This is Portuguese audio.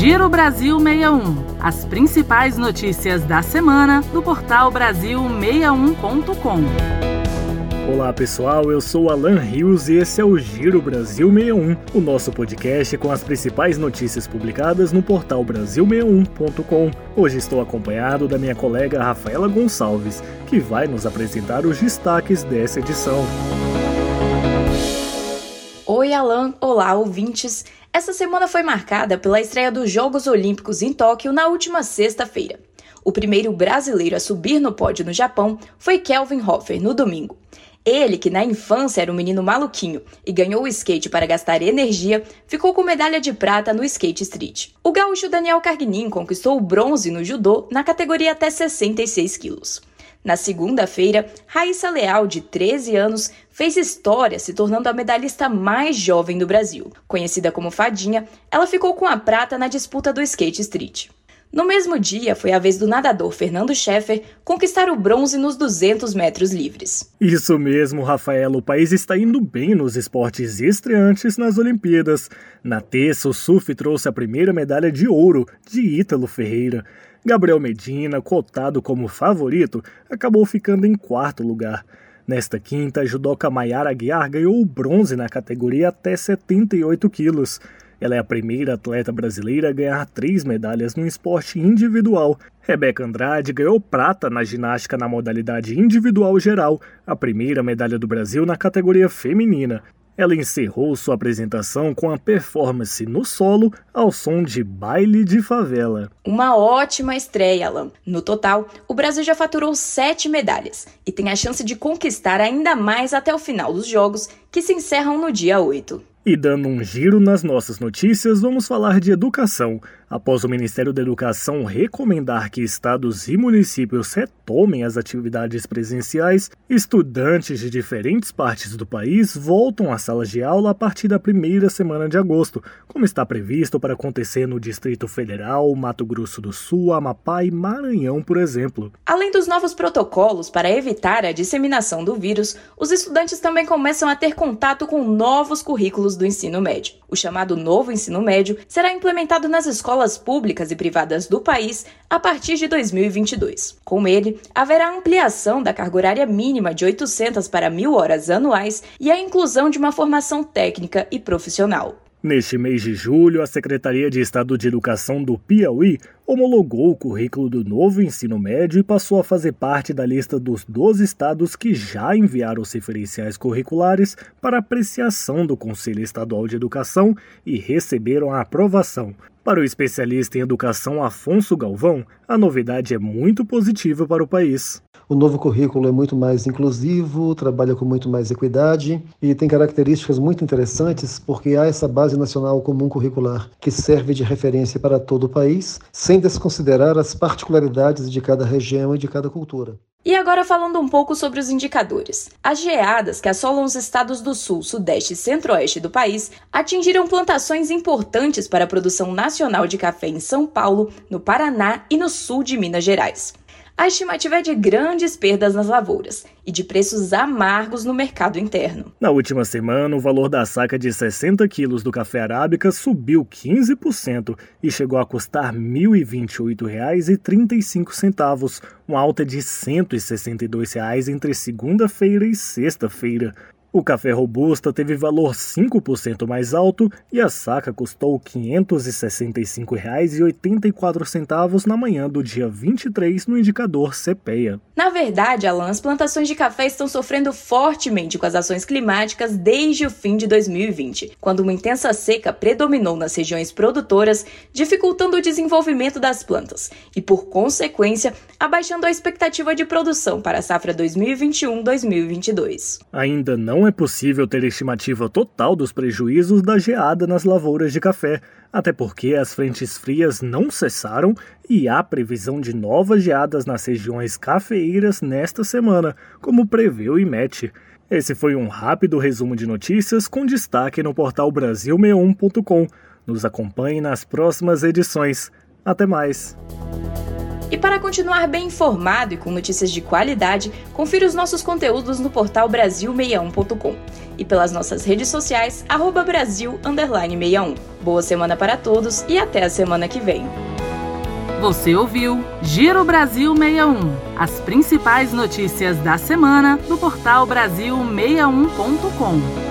Giro Brasil 61. As principais notícias da semana do portal Brasil61.com. Olá pessoal, eu sou Alan Rios e esse é o Giro Brasil 61, o nosso podcast com as principais notícias publicadas no portal Brasil61.com. Hoje estou acompanhado da minha colega Rafaela Gonçalves, que vai nos apresentar os destaques dessa edição. Oi Alan, olá ouvintes. Essa semana foi marcada pela estreia dos Jogos Olímpicos em Tóquio na última sexta-feira. O primeiro brasileiro a subir no pódio no Japão foi Kelvin Hofer no domingo. Ele, que na infância era um menino maluquinho e ganhou o skate para gastar energia, ficou com medalha de prata no skate street. O gaúcho Daniel Carguinin conquistou o bronze no judô na categoria até 66 quilos. Na segunda-feira, Raíssa Leal, de 13 anos, fez história se tornando a medalhista mais jovem do Brasil. Conhecida como Fadinha, ela ficou com a prata na disputa do skate street. No mesmo dia, foi a vez do nadador Fernando Scheffer conquistar o bronze nos 200 metros livres. Isso mesmo, Rafaela. O país está indo bem nos esportes estreantes nas Olimpíadas. Na terça, o surf trouxe a primeira medalha de ouro de Ítalo Ferreira. Gabriel Medina, cotado como favorito, acabou ficando em quarto lugar. Nesta quinta, a judoca Maiara Aguiar ganhou o bronze na categoria até 78 quilos. Ela é a primeira atleta brasileira a ganhar três medalhas no esporte individual. Rebeca Andrade ganhou prata na ginástica na modalidade individual geral, a primeira medalha do Brasil na categoria feminina. Ela encerrou sua apresentação com a performance no solo ao som de baile de favela. Uma ótima estreia, Alan. No total, o Brasil já faturou sete medalhas e tem a chance de conquistar ainda mais até o final dos Jogos, que se encerram no dia 8. E dando um giro nas nossas notícias, vamos falar de educação. Após o Ministério da Educação recomendar que estados e municípios retomem as atividades presenciais, estudantes de diferentes partes do país voltam às salas de aula a partir da primeira semana de agosto, como está previsto para acontecer no Distrito Federal, Mato Grosso do Sul, Amapá e Maranhão, por exemplo. Além dos novos protocolos para evitar a disseminação do vírus, os estudantes também começam a ter contato com novos currículos do ensino médio. O chamado novo ensino médio será implementado nas escolas públicas e privadas do país a partir de 2022. Com ele, haverá ampliação da carga horária mínima de 800 para 1.000 horas anuais e a inclusão de uma formação técnica e profissional. Neste mês de julho, a Secretaria de Estado de Educação do Piauí homologou o currículo do novo ensino médio e passou a fazer parte da lista dos 12 estados que já enviaram os referenciais curriculares para apreciação do Conselho Estadual de Educação e receberam a aprovação. Para o especialista em educação Afonso Galvão, a novidade é muito positiva para o país. O novo currículo é muito mais inclusivo, trabalha com muito mais equidade e tem características muito interessantes porque há essa base nacional comum curricular que serve de referência para todo o país, sem desconsiderar as particularidades de cada região e de cada cultura. E agora falando um pouco sobre os indicadores. As geadas que assolam os estados do sul, sudeste e centro-oeste do país atingiram plantações importantes para a produção nacional de café em São Paulo, no Paraná e no sul de Minas Gerais a estimativa é de grandes perdas nas lavouras e de preços amargos no mercado interno. Na última semana, o valor da saca de 60 quilos do café arábica subiu 15% e chegou a custar R$ 1.028,35, uma alta de 162 reais entre segunda-feira e sexta-feira. O café robusta teve valor 5% mais alto e a saca custou R$ 565,84 na manhã do dia 23 no indicador CPEA. Na verdade, Alan, as plantações de café estão sofrendo fortemente com as ações climáticas desde o fim de 2020, quando uma intensa seca predominou nas regiões produtoras, dificultando o desenvolvimento das plantas e, por consequência, abaixando a expectativa de produção para a safra 2021-2022. Ainda não não é possível ter estimativa total dos prejuízos da geada nas lavouras de café, até porque as frentes frias não cessaram e há previsão de novas geadas nas regiões cafeeiras nesta semana, como prevê o IMET. Esse foi um rápido resumo de notícias com destaque no portal Brasil61.com. Nos acompanhe nas próximas edições. Até mais! E para continuar bem informado e com notícias de qualidade, confira os nossos conteúdos no portal Brasil61.com e pelas nossas redes sociais, arroba Brasil 61. Boa semana para todos e até a semana que vem. Você ouviu Giro Brasil 61, as principais notícias da semana do portal Brasil61.com.